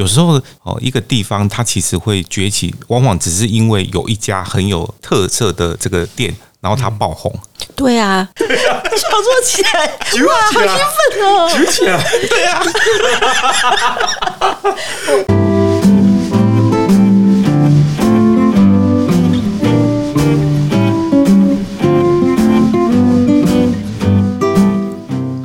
有时候哦，一个地方它其实会崛起，往往只是因为有一家很有特色的这个店，然后它爆红。对啊，炒作起来，哇，好兴奋哦！举起来，对啊。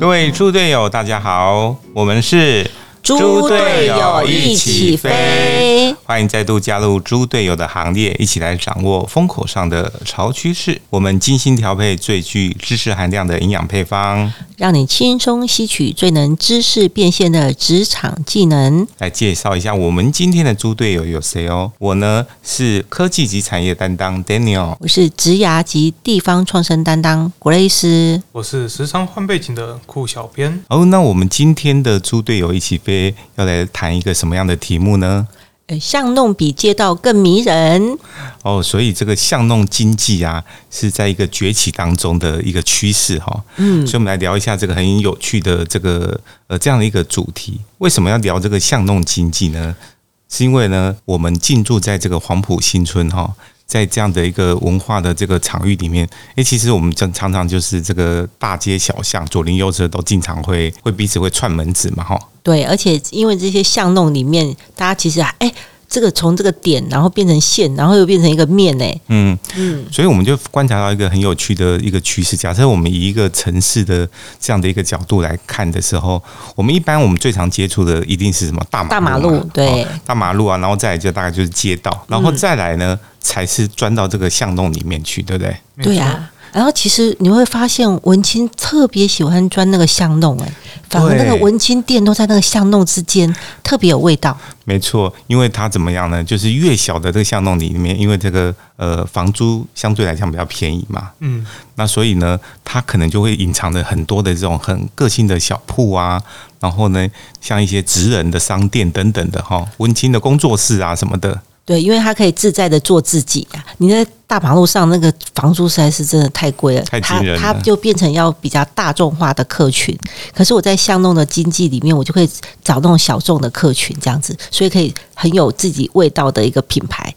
各位猪队友，大家好，我们是。猪队友一起飞，欢迎再度加入猪队友的行列，一起来掌握风口上的潮趋势。我们精心调配最具知识含量的营养配方，让你轻松吸取最能知识变现的职场技能。来介绍一下我们今天的猪队友有谁哦？我呢是科技及产业担当 Daniel，我是职涯及地方创生担当 Grace，我是时常换背景的酷小编。哦，那我们今天的猪队友一起飞。要来谈一个什么样的题目呢？呃，巷弄比街道更迷人哦，所以这个巷弄经济啊，是在一个崛起当中的一个趋势哈。嗯，所以我们来聊一下这个很有趣的这个呃这样的一个主题。为什么要聊这个巷弄经济呢？是因为呢，我们进驻在这个黄埔新村哈。在这样的一个文化的这个场域里面，诶，其实我们常常常就是这个大街小巷，左邻右舍都经常会会彼此会串门子嘛，哈。对，而且因为这些巷弄里面，大家其实哎。这个从这个点，然后变成线，然后又变成一个面，哎，嗯嗯，所以我们就观察到一个很有趣的一个趋势。假设我们以一个城市的这样的一个角度来看的时候，我们一般我们最常接触的一定是什么大马大马路，对，大马路啊，然后再来就大概就是街道，然后再来呢才是钻到这个巷弄里面去，对不对？对呀。然后其实你会发现，文青特别喜欢钻那个巷弄，哎，反而那个文青店都在那个巷弄之间，特别有味道。没错，因为它怎么样呢？就是越小的这个巷弄里面，因为这个呃房租相对来讲比较便宜嘛，嗯，那所以呢，它可能就会隐藏着很多的这种很个性的小铺啊，然后呢，像一些职人的商店等等的哈，文青的工作室啊什么的。对，因为他可以自在的做自己啊！你在大马路上那个房租实在是真的太贵了，太惊人了。他就变成要比较大众化的客群，可是我在巷弄的经济里面，我就可以找那种小众的客群，这样子，所以可以很有自己味道的一个品牌。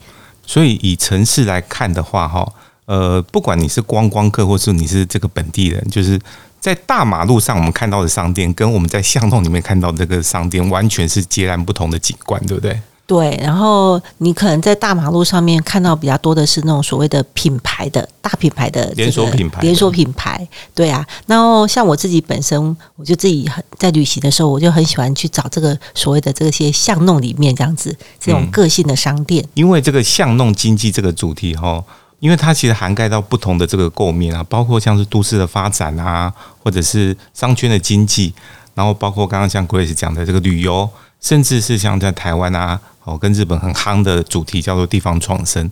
所以以城市来看的话，哈，呃，不管你是观光客，或是你是这个本地人，就是在大马路上我们看到的商店，跟我们在巷弄里面看到这个商店，完全是截然不同的景观，对不对？对，然后你可能在大马路上面看到比较多的是那种所谓的品牌的大品牌的连锁品牌，连锁品牌，对啊。然后像我自己本身，我就自己很在旅行的时候，我就很喜欢去找这个所谓的这些巷弄里面这样子这种个性的商店。因为这个巷弄经济这个主题哈，因为它其实涵盖到不同的这个构面啊，包括像是都市的发展啊，或者是商圈的经济，然后包括刚刚像 Grace 讲的这个旅游，甚至是像在台湾啊。哦，跟日本很夯的主题叫做地方创生，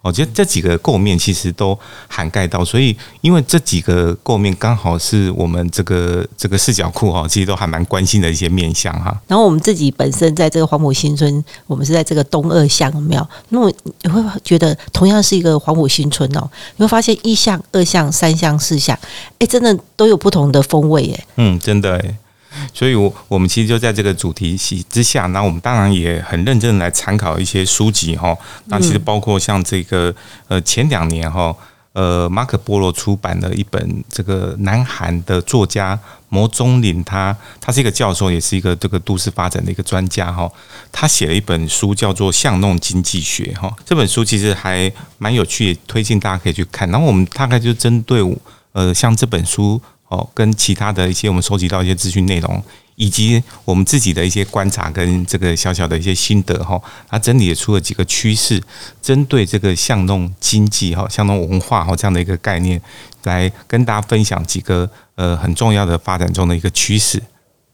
我觉得这几个构面其实都涵盖到，所以因为这几个构面刚好是我们这个这个视角库哈，其实都还蛮关心的一些面向哈。然后我们自己本身在这个黄埔新村，我们是在这个东二巷有没有，那么你会觉得同样是一个黄埔新村哦，你会发现一巷、二巷、三巷、四巷，哎，真的都有不同的风味哎。嗯，真的哎。所以，我我们其实就在这个主题系之下，那我们当然也很认真来参考一些书籍哈。那其实包括像这个呃前两年哈，呃马可波罗出版的一本这个南韩的作家摩宗林，他他是一个教授，也是一个这个都市发展的一个专家哈。他写了一本书叫做《巷弄经济学》哈。这本书其实还蛮有趣，推荐大家可以去看。然后我们大概就针对呃像这本书。哦，跟其他的一些我们收集到一些资讯内容，以及我们自己的一些观察跟这个小小的一些心得哈，它整理出了几个趋势，针对这个巷弄经济哈、巷弄文化哈这样的一个概念，来跟大家分享几个呃很重要的发展中的一个趋势。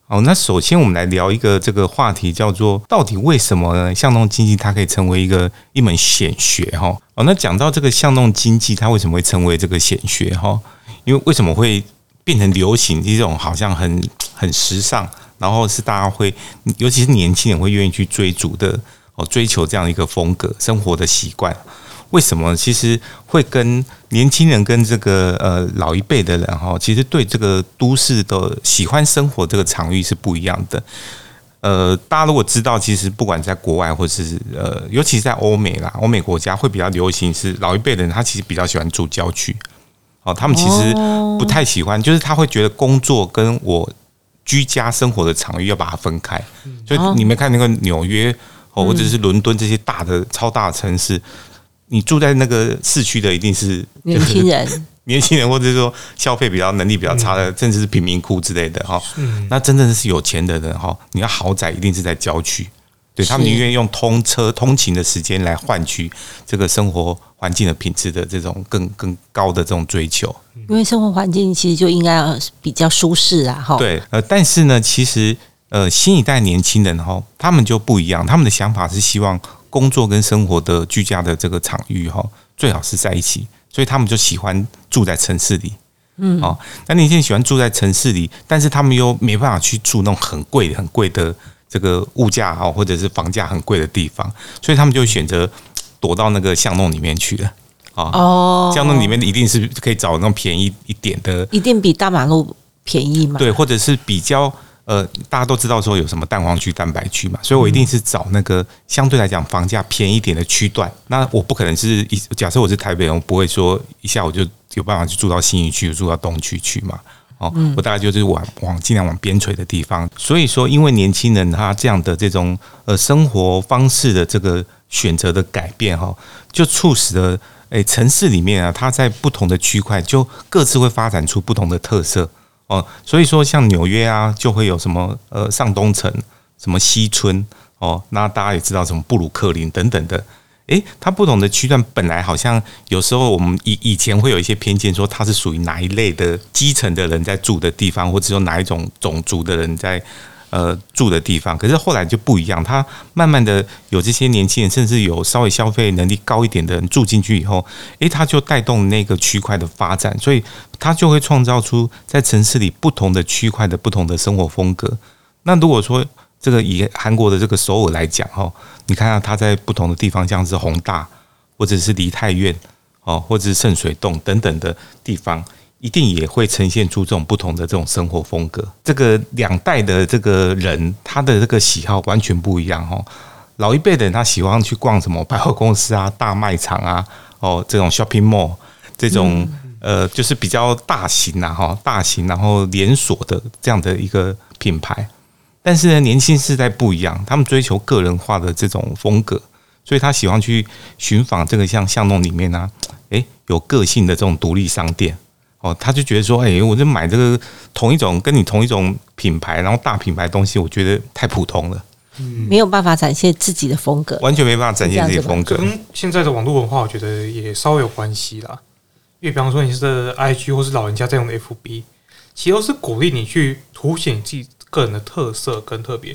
好，那首先我们来聊一个这个话题，叫做到底为什么呢？巷弄经济它可以成为一个一门显学哈？哦，那讲到这个巷弄经济，它为什么会成为这个显学哈？因为为什么会？变成流行这种好像很很时尚，然后是大家会，尤其是年轻人会愿意去追逐的哦，追求这样一个风格生活的习惯。为什么？其实会跟年轻人跟这个呃老一辈的人哈，其实对这个都市的喜欢生活这个场域是不一样的。呃，大家如果知道，其实不管在国外或是呃，尤其是在欧美啦，欧美国家会比较流行是老一辈的人，他其实比较喜欢住郊区。哦，他们其实不太喜欢，就是他会觉得工作跟我居家生活的场域要把它分开。所以你们看那个纽约哦，或者是伦敦这些大的超大城市，你住在那个市区的一定是年轻人。年轻人，或者是说消费比较能力比较差的，甚至是贫民窟之类的哈，那真正是有钱的人哈，你要豪宅一定是在郊区，对他们宁愿用通车通勤的时间来换取这个生活环境的品质的这种更更高的这种追求，因为生活环境其实就应该要比较舒适啊，哈。对，呃，但是呢，其实呃，新一代年轻人哈，他们就不一样，他们的想法是希望工作跟生活的居家的这个场域哈，最好是在一起。所以他们就喜欢住在城市里，嗯，哦，那年轻人喜欢住在城市里，但是他们又没办法去住那种很贵、很贵的这个物价啊，或者是房价很贵的地方，所以他们就选择躲到那个巷弄里面去了，啊，哦，巷弄里面一定是可以找那种便宜一点的，一定比大马路便宜嘛？对，或者是比较。呃，大家都知道说有什么蛋黄区、蛋白区嘛，所以我一定是找那个相对来讲房价便宜一点的区段。那我不可能是一假设我是台北人，我不会说一下我就有办法去住到新一区、住到东区去嘛。哦，我大概就是往往尽量往边陲的地方。所以说，因为年轻人他这样的这种呃生活方式的这个选择的改变哈，就促使了诶城市里面啊，它在不同的区块就各自会发展出不同的特色。哦，所以说像纽约啊，就会有什么呃上东城、什么西村哦，那大家也知道什么布鲁克林等等的，诶，它不同的区段本来好像有时候我们以以前会有一些偏见，说它是属于哪一类的基层的人在住的地方，或者说哪一种种族的人在。呃，住的地方，可是后来就不一样。它慢慢的有这些年轻人，甚至有稍微消费能力高一点的人住进去以后，诶，他就带动那个区块的发展，所以他就会创造出在城市里不同的区块的不同的生活风格。那如果说这个以韩国的这个首尔来讲，哈，你看到他在不同的地方，像是宏大或者是梨泰院，哦，或者是圣水洞等等的地方。一定也会呈现出这种不同的这种生活风格。这个两代的这个人，他的这个喜好完全不一样哈。老一辈的人他喜欢去逛什么百货公司啊、大卖场啊，哦，这种 shopping mall 这种呃，就是比较大型啊哈，大型然后连锁的这样的一个品牌。但是呢，年轻世代不一样，他们追求个人化的这种风格，所以他喜欢去寻访这个像巷弄里面呢，诶，有个性的这种独立商店。哦，他就觉得说，哎，我就买这个同一种跟你同一种品牌，然后大品牌东西，我觉得太普通了，嗯，没有办法展现自己的风格，完全没办法展现自己风格。跟现在的网络文化，我觉得也稍微有关系啦。因为比方说你是 IG 或是老人家在用的 FB，其实都是鼓励你去凸显自己个人的特色跟特别。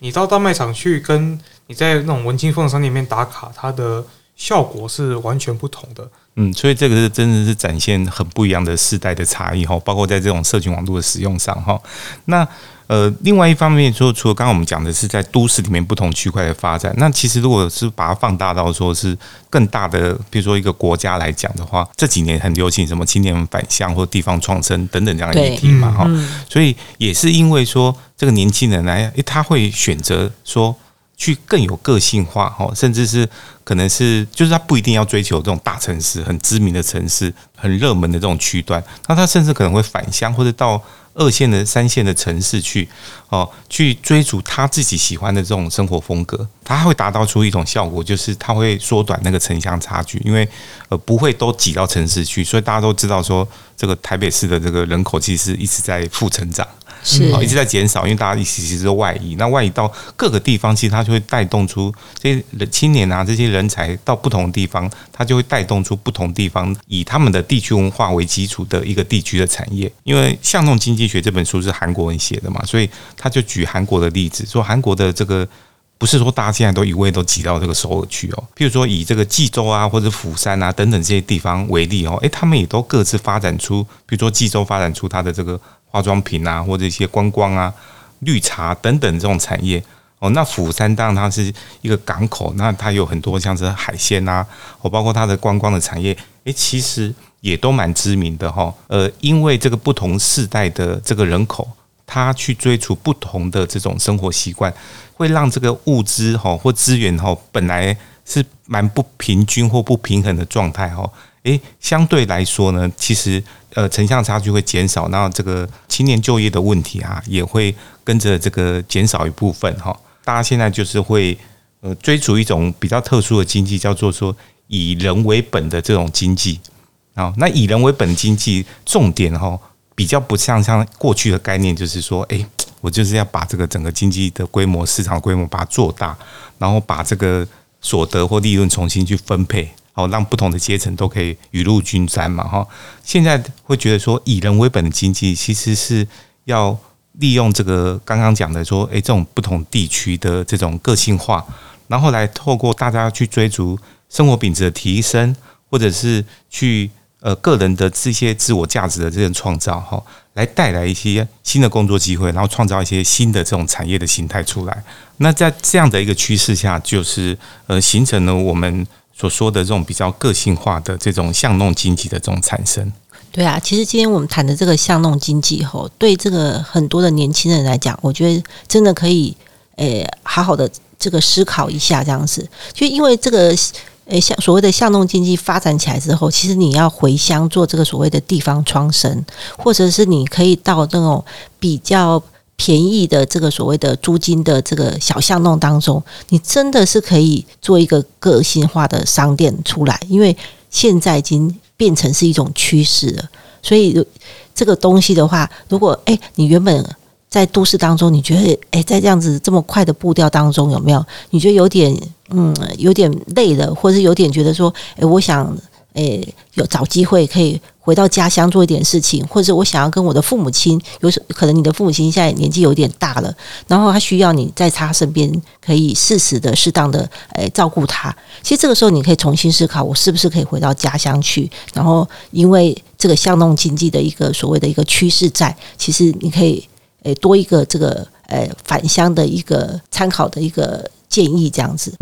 你到大卖场去，跟你在那种文青风商店里面打卡，它的效果是完全不同的。嗯，所以这个是真的是展现很不一样的世代的差异哈，包括在这种社群网络的使用上哈。那呃，另外一方面，说除了刚刚我们讲的是在都市里面不同区块的发展，那其实如果是把它放大到说是更大的，比如说一个国家来讲的话，这几年很流行什么青年返乡或地方创生等等这样的议题嘛哈。所以也是因为说这个年轻人来，诶，他会选择说。去更有个性化哈，甚至是可能是就是他不一定要追求这种大城市、很知名的城市、很热门的这种区段，那他甚至可能会返乡或者到二线的、三线的城市去哦，去追逐他自己喜欢的这种生活风格，他会达到出一种效果，就是他会缩短那个城乡差距，因为呃不会都挤到城市去，所以大家都知道说这个台北市的这个人口其实一直在负成长。是一直在减少，因为大家一起其实都外移，那外移到各个地方，其实它就会带动出这些青年啊，这些人才到不同的地方，它就会带动出不同地方以他们的地区文化为基础的一个地区的产业。因为《巷弄经济学》这本书是韩国人写的嘛，所以他就举韩国的例子，说韩国的这个不是说大家现在都一味都挤到这个首尔去哦，譬如说以这个济州啊或者釜山啊等等这些地方为例哦，诶，他们也都各自发展出，比如说济州发展出它的这个。化妆品啊，或者一些观光啊、绿茶等等这种产业哦。那釜山当然它是一个港口，那它有很多像是海鲜啊，哦，包括它的观光的产业，诶，其实也都蛮知名的哈。呃，因为这个不同世代的这个人口，他去追逐不同的这种生活习惯，会让这个物资哈或资源哈本来是蛮不平均或不平衡的状态哈，诶，相对来说呢，其实呃城乡差距会减少，然后这个青年就业的问题啊也会跟着这个减少一部分哈。大家现在就是会呃追逐一种比较特殊的经济，叫做说以人为本的这种经济。啊，那以人为本经济重点哈，比较不像像过去的概念，就是说，哎，我就是要把这个整个经济的规模、市场规模把它做大，然后把这个所得或利润重新去分配，好让不同的阶层都可以雨露均沾嘛，哈。现在会觉得说，以人为本的经济其实是要利用这个刚刚讲的说，哎，这种不同地区的这种个性化，然后来透过大家去追逐生活品质的提升，或者是去。呃，个人的这些自我价值的这种创造，哈，来带来一些新的工作机会，然后创造一些新的这种产业的形态出来。那在这样的一个趋势下，就是呃，形成了我们所说的这种比较个性化的这种巷弄经济的这种产生。对啊，其实今天我们谈的这个巷弄经济，吼，对这个很多的年轻人来讲，我觉得真的可以，诶，好好的这个思考一下这样子，就因为这个。诶，像所谓的巷弄经济发展起来之后，其实你要回乡做这个所谓的地方创生，或者是你可以到那种比较便宜的这个所谓的租金的这个小巷弄当中，你真的是可以做一个个性化的商店出来，因为现在已经变成是一种趋势了。所以这个东西的话，如果诶你原本在都市当中，你觉得诶在这样子这么快的步调当中，有没有你觉得有点？嗯，有点累了，或者是有点觉得说，诶，我想，诶，有找机会可以回到家乡做一点事情，或者我想要跟我的父母亲，有时可能你的父母亲现在年纪有点大了，然后他需要你在他身边，可以适时的、适当的，诶，照顾他。其实这个时候，你可以重新思考，我是不是可以回到家乡去？然后，因为这个巷弄经济的一个所谓的一个趋势在，其实你可以，诶，多一个这个，诶，返乡的一个参考的一个。建议这样子。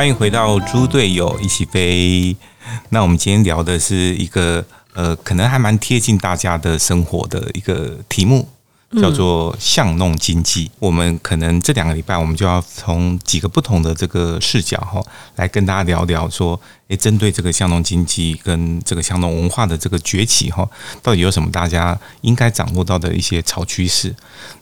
欢迎回到猪队友一起飞。那我们今天聊的是一个呃，可能还蛮贴近大家的生活的一个题目。叫做巷弄经济，我们可能这两个礼拜，我们就要从几个不同的这个视角哈，来跟大家聊聊说，诶，针对这个巷弄经济跟这个巷弄文化的这个崛起哈，到底有什么大家应该掌握到的一些潮趋势？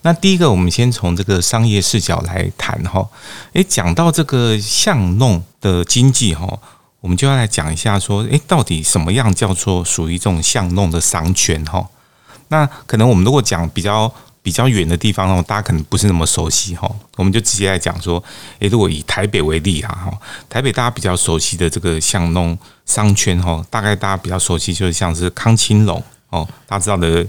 那第一个，我们先从这个商业视角来谈哈，诶，讲到这个巷弄的经济哈，我们就要来讲一下说，诶，到底什么样叫做属于这种巷弄的商圈哈？那可能我们如果讲比较比较远的地方哦，大家可能不是那么熟悉哈。我们就直接来讲说，诶，如果以台北为例啊哈，台北大家比较熟悉的这个巷弄商圈哈，大概大家比较熟悉就是像是康青龙哦，大家知道的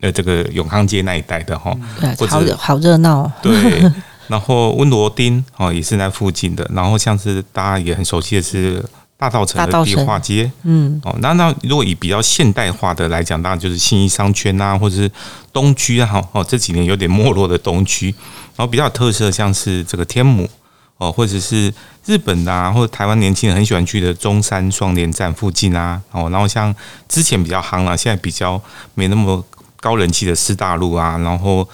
呃这个永康街那一带的哈，对，好好热闹。对，然后温罗丁哦也是在附近的，然后像是大家也很熟悉的是。大道城的迪化街，嗯，哦，那那如果以比较现代化的来讲，当然就是信义商圈啊，或者是东区啊，哈，哦，这几年有点没落的东区，然后比较特色像是这个天母，哦，或者是日本啊，或者台湾年轻人很喜欢去的中山双连站附近啊，哦，然后像之前比较夯了，现在比较没那么高人气的四大路啊，然后。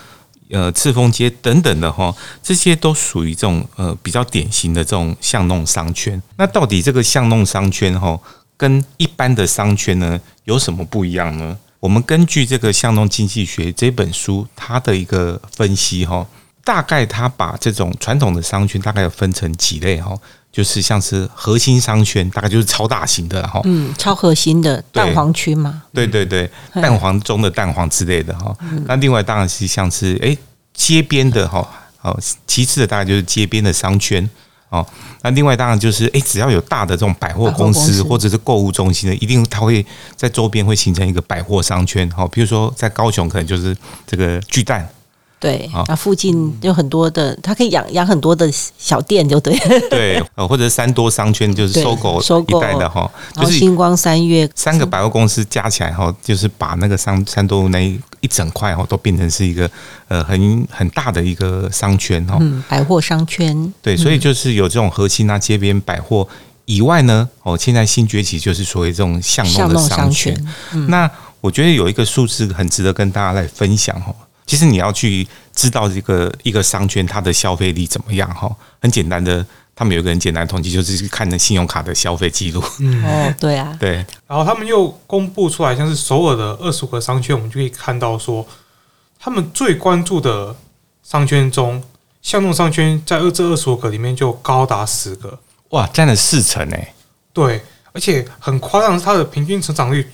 呃，赤峰街等等的哈，这些都属于这种呃比较典型的这种巷弄商圈。那到底这个巷弄商圈哈，跟一般的商圈呢有什么不一样呢？我们根据这个巷弄经济学这本书，它的一个分析哈，大概它把这种传统的商圈大概分成几类哈。就是像是核心商圈，大概就是超大型的哈，嗯，超核心的蛋黄区嘛，对对对，蛋黄中的蛋黄之类的哈。那另外当然是像是哎街边的哈，好，其次的大概就是街边的商圈哦。那另外当然就是哎，只要有大的这种百货公司或者是购物中心的，一定它会在周边会形成一个百货商圈。好，比如说在高雄可能就是这个巨蛋。对好，那附近有很多的，它可以养养很多的小店，就对。对，呃，或者三多商圈，就是对搜狗搜狗一带的哈，就是星光三月三个百货公司加起来哈，就是把那个三三多那一一整块哈，都变成是一个呃很很大的一个商圈哈。嗯百货商圈，对，所以就是有这种核心啊街边百货以外呢，哦，现在新崛起就是所谓这种巷弄的商商圈圈。，那我觉得有一个数字很值得跟大家来分享哦。其实你要去知道这个一个商圈它的消费力怎么样哈，很简单的，他们有一个很简单的统计，就是去看那信用卡的消费记录。嗯，哦，对啊，对，然后他们又公布出来，像是首尔的二十五个商圈，我们就可以看到说，他们最关注的商圈中，巷弄商圈在二这二十五个里面就高达十个，哇，占了四成哎。对，而且很夸张，的是它的平均成长率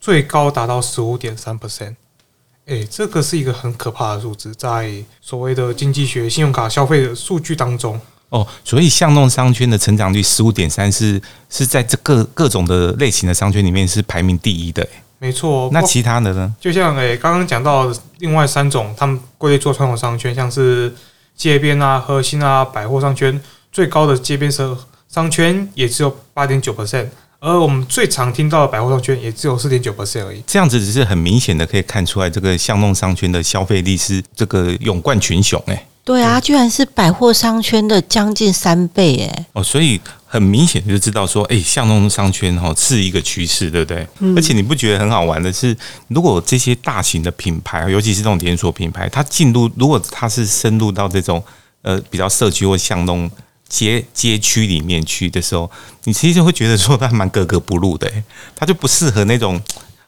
最高达到十五点三 percent。哎，这个是一个很可怕的数字，在所谓的经济学信用卡消费的数据当中，哦，所以巷弄商圈的成长率十五点三是是在这各各种的类型的商圈里面是排名第一的欸。没错。那其他的呢？就像诶刚刚讲到另外三种，他们归类做传统商圈，像是街边啊、核心啊、百货商圈，最高的街边商商圈也只有八点九 percent，而我们最常听到的百货商圈也只有四点九 percent 而已。这样子只是很明显的可以看出来，这个巷弄商圈的消费力是这个勇冠群雄哎。对啊，居然是百货商圈的将近三倍哎，哦，所以很明显就知道说，哎、巷弄商圈哈是一个趋势，对不对？而且你不觉得很好玩的是，如果这些大型的品牌，尤其是这种连锁品牌，它进入，如果它是深入到这种呃比较社区或巷弄街街区里面去的时候，你其实会觉得说它蛮格格不入的、欸它就不适合那种。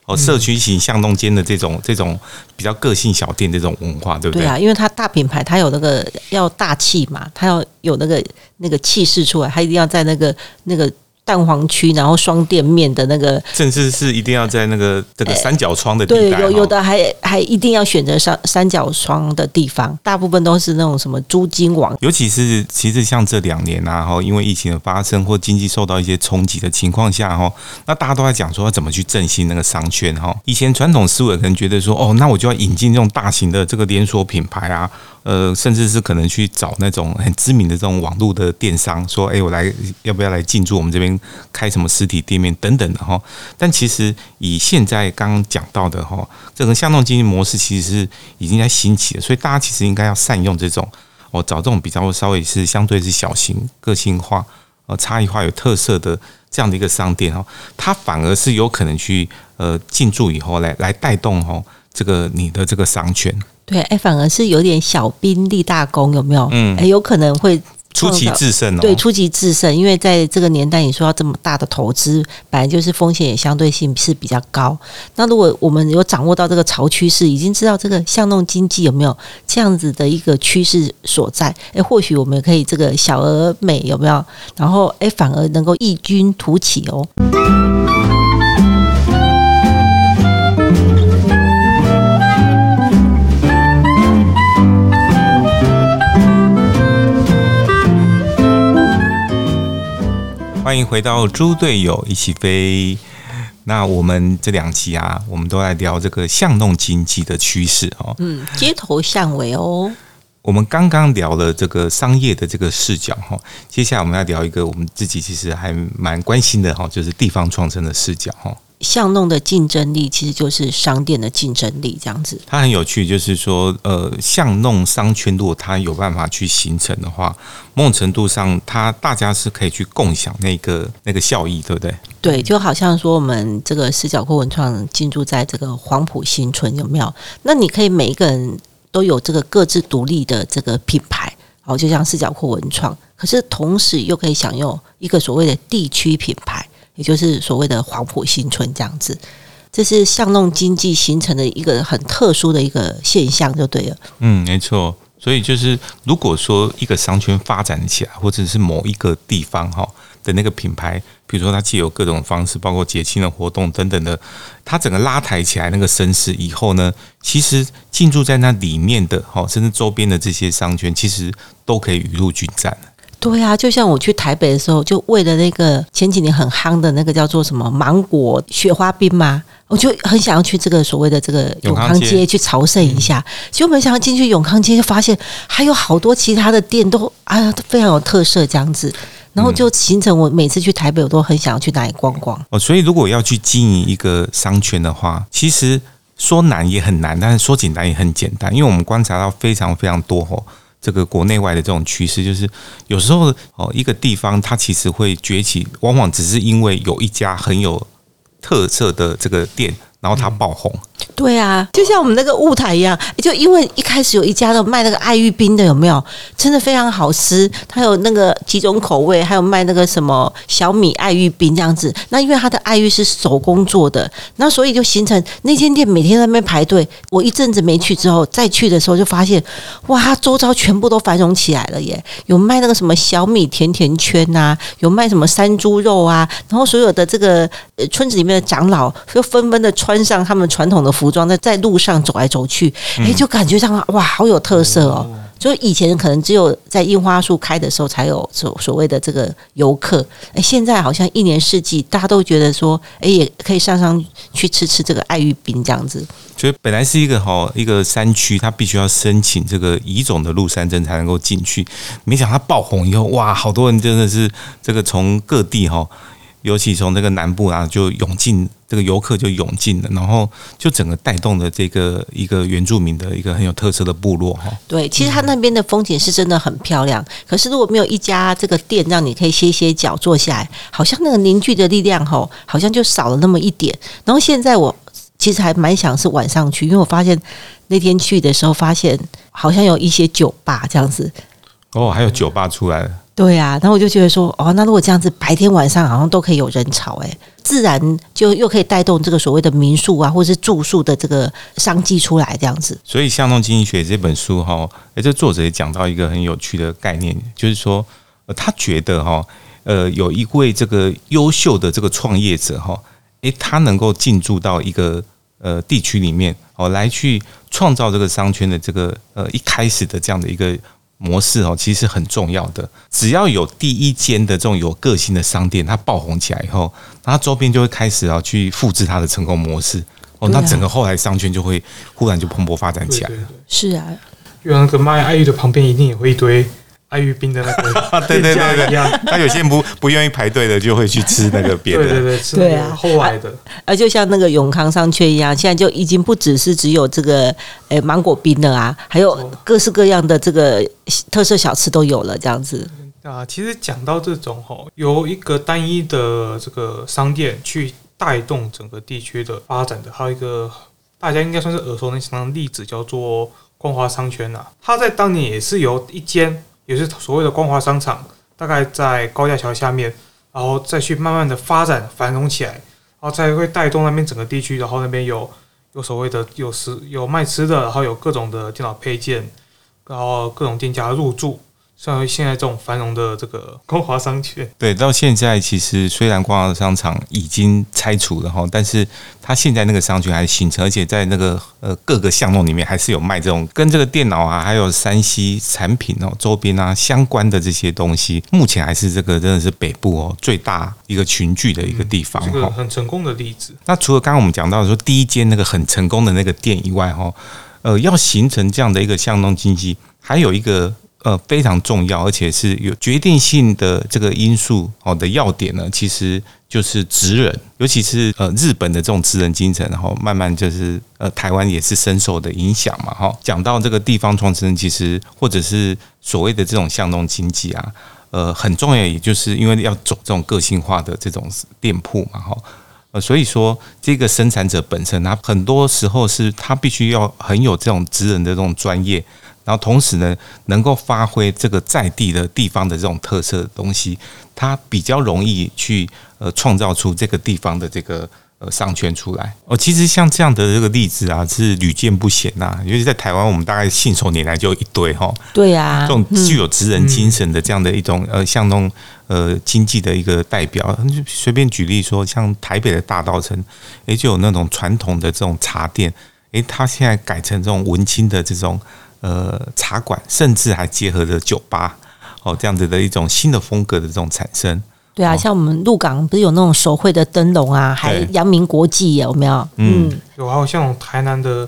哦，社区型巷弄间的这种这种比较个性小店这种文化，对不对？对啊，因为它大品牌，它有那个要大气嘛，它要有那个那个气势出来，它一定要在那个那个蛋黄区，然后双店面的那个，甚至是一定要在那个这个三角窗的地对，带，有有的还还一定要选择三三角窗的地方，大部分都是那种什么租金网，尤其是其实像这两年啊，哈，因为疫情的发生或经济受到一些冲击的情况下，哈，那大家都在讲说要怎么去振兴那个商圈，哈。以前传统思维可能觉得说，哦，那我就要引进这种大型的这个连锁品牌啊，呃，甚至是可能去找那种很知名的这种网络的电商，说，哎，我来要不要来进驻我们这边开什么实体店面等等的哈。但其实以现在刚刚讲到的哈，这个巷弄经济模式其实是已经在兴起了，所以大家其实应该要善用这种。哦，找这种比较稍微是相对是小型、个性化、呃差异化、有特色的这样的一个商店哦，它反而是有可能去呃进驻以后来来带动哦这个你的这个商圈，对，哎，反而是有点小兵立大功，有没有？嗯哎，有可能会出奇制胜哦。对，出奇制胜，因为在这个年代，你说要这么大的投资，本来就是风险也相对性是比较高。那如果我们有掌握到这个潮趋势，已经知道这个巷弄经济有没有这样子的一个趋势所在，诶，或许我们可以这个小而美有没有？然后诶，反而能够异军突起哦。欢迎回到猪队友一起飞。那我们这两期啊，我们都在聊这个巷弄经济的趋势哦。嗯，街头巷尾哦。我们刚刚聊了这个商业的这个视角哈，接下来我们要聊一个我们自己其实还蛮关心的哈，就是地方创生的视角哈。巷弄的竞争力其实就是商店的竞争力，这样子。它很有趣，就是说，呃，巷弄商圈如果它有办法去形成的话，某种程度上，它大家是可以去共享那个那个效益，对不对？对，就好像说我们这个四角库文创进驻在这个黄埔新村，有没有？那你可以每一个人都有这个各自独立的这个品牌，哦，就像四角库文创，可是同时又可以享用一个所谓的地区品牌，也就是所谓的黄埔新村这样子。这是巷弄经济形成的一个很特殊的一个现象，就对了。嗯，没错。所以就是，如果说一个商圈发展起来，或者是某一个地方哈的那个品牌，比如说它既有各种方式，包括节庆的活动等等的，它整个拉抬起来那个声势以后呢，其实进驻在那里面的哈，甚至周边的这些商圈，其实都可以雨露均沾。对啊，就像我去台北的时候，就为了那个前几年很夯的那个叫做什么芒果雪花冰嘛，我就很想要去这个所谓的这个永康街。街去朝圣一下。结果没想到进去永康街，就发现还有好多其他的店都啊都非常有特色这样子，然后就形成我每次去台北，我都很想要去哪里逛逛。哦，所以如果要去经营一个商圈的话，其实说难也很难，但是说简单也很简单，因为我们观察到非常非常多哦，这个国内外的这种趋势，就是有时候哦，一个地方它其实会崛起，往往只是因为有一家很有特色的这个店，然后它爆红。对啊，就像我们那个雾台一样，就因为一开始有一家的卖那个爱玉冰的，有没有？真的非常好吃，它有那个几种口味，还有卖那个什么小米爱玉冰这样子。那因为它的爱玉是手工做的，那所以就形成那间店每天在那边排队。我一阵子没去之后，再去的时候就发现，哇，周遭全部都繁荣起来了耶！有卖那个什么小米甜甜圈啊，有卖什么山猪肉啊，然后所有的这个村子里面的长老就纷纷的穿上他们传统的服装，在在路上走来走去，哎，就感觉上哇，好有特色哦。就以前可能只有在樱花树开的时候才有所所谓的这个游客，哎，现在好像一年四季大家都觉得说，哎，也可以上上去吃吃这个爱玉冰这样子。所以本来是一个哈一个山区，它必须要申请这个乙种的鹿山镇才能够进去。没想到爆红以后，哇，好多人真的是这个从各地哈，尤其从这个南部啊，就涌进这个游客就涌进了，然后就整个带动了这个一个原住民的一个很有特色的部落哈。对，其实它那边的风景是真的很漂亮，可是如果没有一家这个店让你可以歇歇脚坐下来，好像那个凝聚的力量吼，好像就少了那么一点。然后现在我其实还蛮想是晚上去，因为我发现那天去的时候发现好像有一些酒吧这样子。哦，还有酒吧出来了。对啊，然后我就觉得说，哦，那如果这样子，白天晚上好像都可以有人潮，诶，自然就又可以带动这个所谓的民宿啊，或者是住宿的这个商机出来，这样子。所以《巷弄经济学》这本书哈，诶，这作者也讲到一个很有趣的概念，就是说，呃，他觉得哈，呃，有一位这个优秀的这个创业者哈，诶，他能够进驻到一个呃地区里面哦，来去创造这个商圈的这个呃一开始的这样的一个。模式哦，其实很重要的。只要有第一间的这种有个性的商店，它爆红起来以后，那它周边就会开始啊去复制它的成功模式哦，那整个后来商圈就会忽然就蓬勃发展起来了。是啊，就像那个卖爱玉的旁边，一定也会一堆爱玉冰的那个 对对对对，一样。那有些人不不愿意排队的，就会去吃那个别的。对对对，是对啊后来的，而就像那个永康商圈一样，现在就已经不只是只有这个诶芒果冰了啊，还有各式各样的这个特色小吃都有了，这样子。啊，其实讲到这种吼，由一个单一的这个商店去带动整个地区的发展的，还有一个大家应该算是耳熟能详的例子，叫做光华商圈呐、它在当年也是由一间也是所谓的光华商场，大概在高架桥下面，然后再去慢慢的发展繁荣起来，然后才会带动那边整个地区，然后那边有有所谓的有食有卖吃的，然后有各种的电脑配件，然后各种店家入驻。像现在这种繁荣的这个 光华商圈，对，到现在其实虽然光华商场已经拆除了哈，但是它现在那个商圈还形成，而且在那个呃各个巷弄里面还是有卖这种跟这个电脑啊，还有山西产品哦周边啊相关的这些东西。目前还是这个真的是北部哦最大一个群聚的一个地方这个哈。很成功的例子。那除了刚刚我们讲到说第一间那个很成功的那个店以外哈，呃，要形成这样的一个巷弄经济，还有一个。呃，非常重要，而且是有决定性的这个因素哦的要点呢，其实就是职人，尤其是呃日本的这种职人精神，然后慢慢就是呃台湾也是深受的影响嘛，哈。讲到这个地方创始人，其实或者是所谓的这种巷弄经济啊，呃，很重要，也就是因为要走这种个性化的这种店铺嘛，哈。呃，所以说这个生产者本身，他很多时候是他必须要很有这种职人的这种专业。然后同时呢，能够发挥这个在地的地方的这种特色的东西，它比较容易去呃创造出这个地方的这个呃商圈出来。哦，其实像这样的这个例子啊，是屡见不鲜呐。尤其在台湾，我们大概信手拈来就一堆哈。对呀、这种具有职人精神的这样的一种呃像那种呃经济的一个代表，就随便举例说，像台北的大稻城，诶，就有那种传统的这种茶店，诶，它现在改成这种文青的这种。呃，茶馆甚至还结合着酒吧哦这样子的一种新的风格的这种产生。对啊，像我们鹿港不是有那种手绘的灯笼啊，还对阳明国际有没有？嗯嗯，有还有像台南的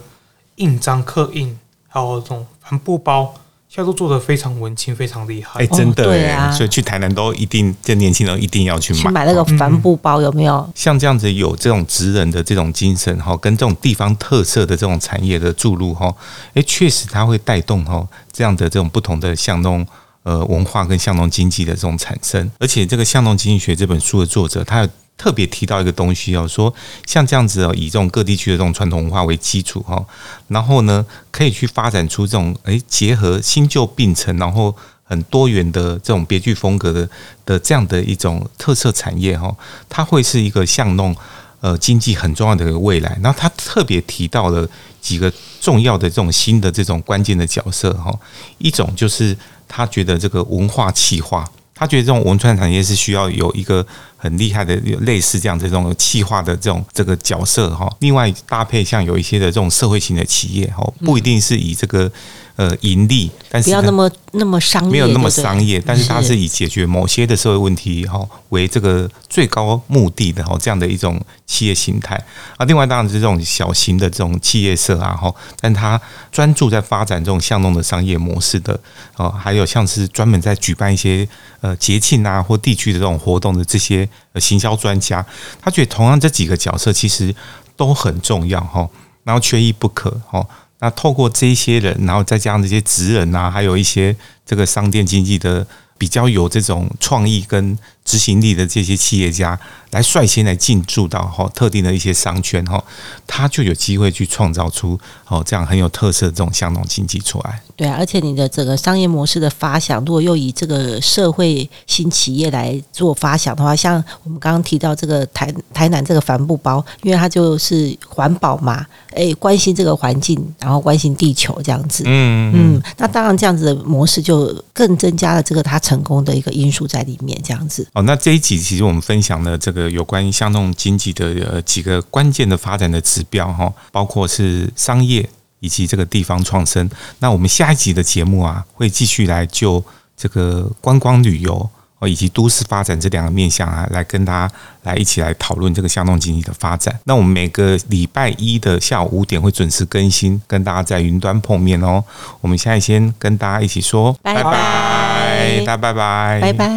印章刻印，还有这种帆布包，现在都做的非常文青，非常厉害。哎，真的哎、对啊所以去台南都一定，这年轻人一定要去买。去买那个帆布包有没有？像这样子有这种职人的这种精神哈，跟这种地方特色的这种产业的注入哈，诶，确实它会带动哈这样的这种不同的巷弄呃文化跟巷弄经济的这种产生。而且这个巷弄经济学这本书的作者，他有特别提到一个东西哦，说像这样子哦，以这种各地区的这种传统文化为基础哈，然后呢，可以去发展出这种诶结合新旧并存，然后很多元的这种别具风格的的这样的一种特色产业哈，它会是一个巷弄呃经济很重要的一个未来。然后他特别提到了几个重要的这种新的这种关键的角色哈，一种就是他觉得这个文化气化。他觉得这种文创产业是需要有一个很厉害的有类似这样这种气化的这种这个角色哈。另外搭配像有一些的这种社会型的企业哈，不一定是以这个呃盈利，但是不要那么那么商业，没有那么商业，但是它是以解决某些的社会问题哈为这个最高目的的哈这样的一种企业形态啊。另外当然是这种小型的这种企业社啊哈，但它专注在发展这种巷弄的商业模式的哦，还有像是专门在举办一些呃节庆啊或地区的这种活动的这些呃行销专家，他觉得同样这几个角色其实都很重要哈，然后缺一不可哈。那透过这些人，然后再加上这些职人啊，还有一些这个商店经济的比较有这种创意跟执行力的这些企业家，来率先来进驻到哈特定的一些商圈哈，他就有机会去创造出哦这样很有特色的这种巷弄经济出来。对啊，而且你的整个商业模式的发想，如果又以这个社会新企业来做发想的话，像我们刚刚提到这个台台南这个帆布包，因为它就是环保嘛，诶，关心这个环境，然后关心地球这样子。嗯嗯，那当然这样子的模式就更增加了这个它成功的一个因素在里面，这样子。哦，那这一集其实我们分享了这个有关于巷弄经济的呃几个关键的发展的指标哈，包括是商业以及这个地方创生。那我们下一集的节目啊，会继续来就这个观光旅游哦以及都市发展这两个面向啊，来跟大家来一起来讨论这个巷弄经济的发展。那我们每个礼拜一的下午五点会准时更新，跟大家在云端碰面哦。我们现在先跟大家一起说拜拜拜，大家拜拜，拜拜。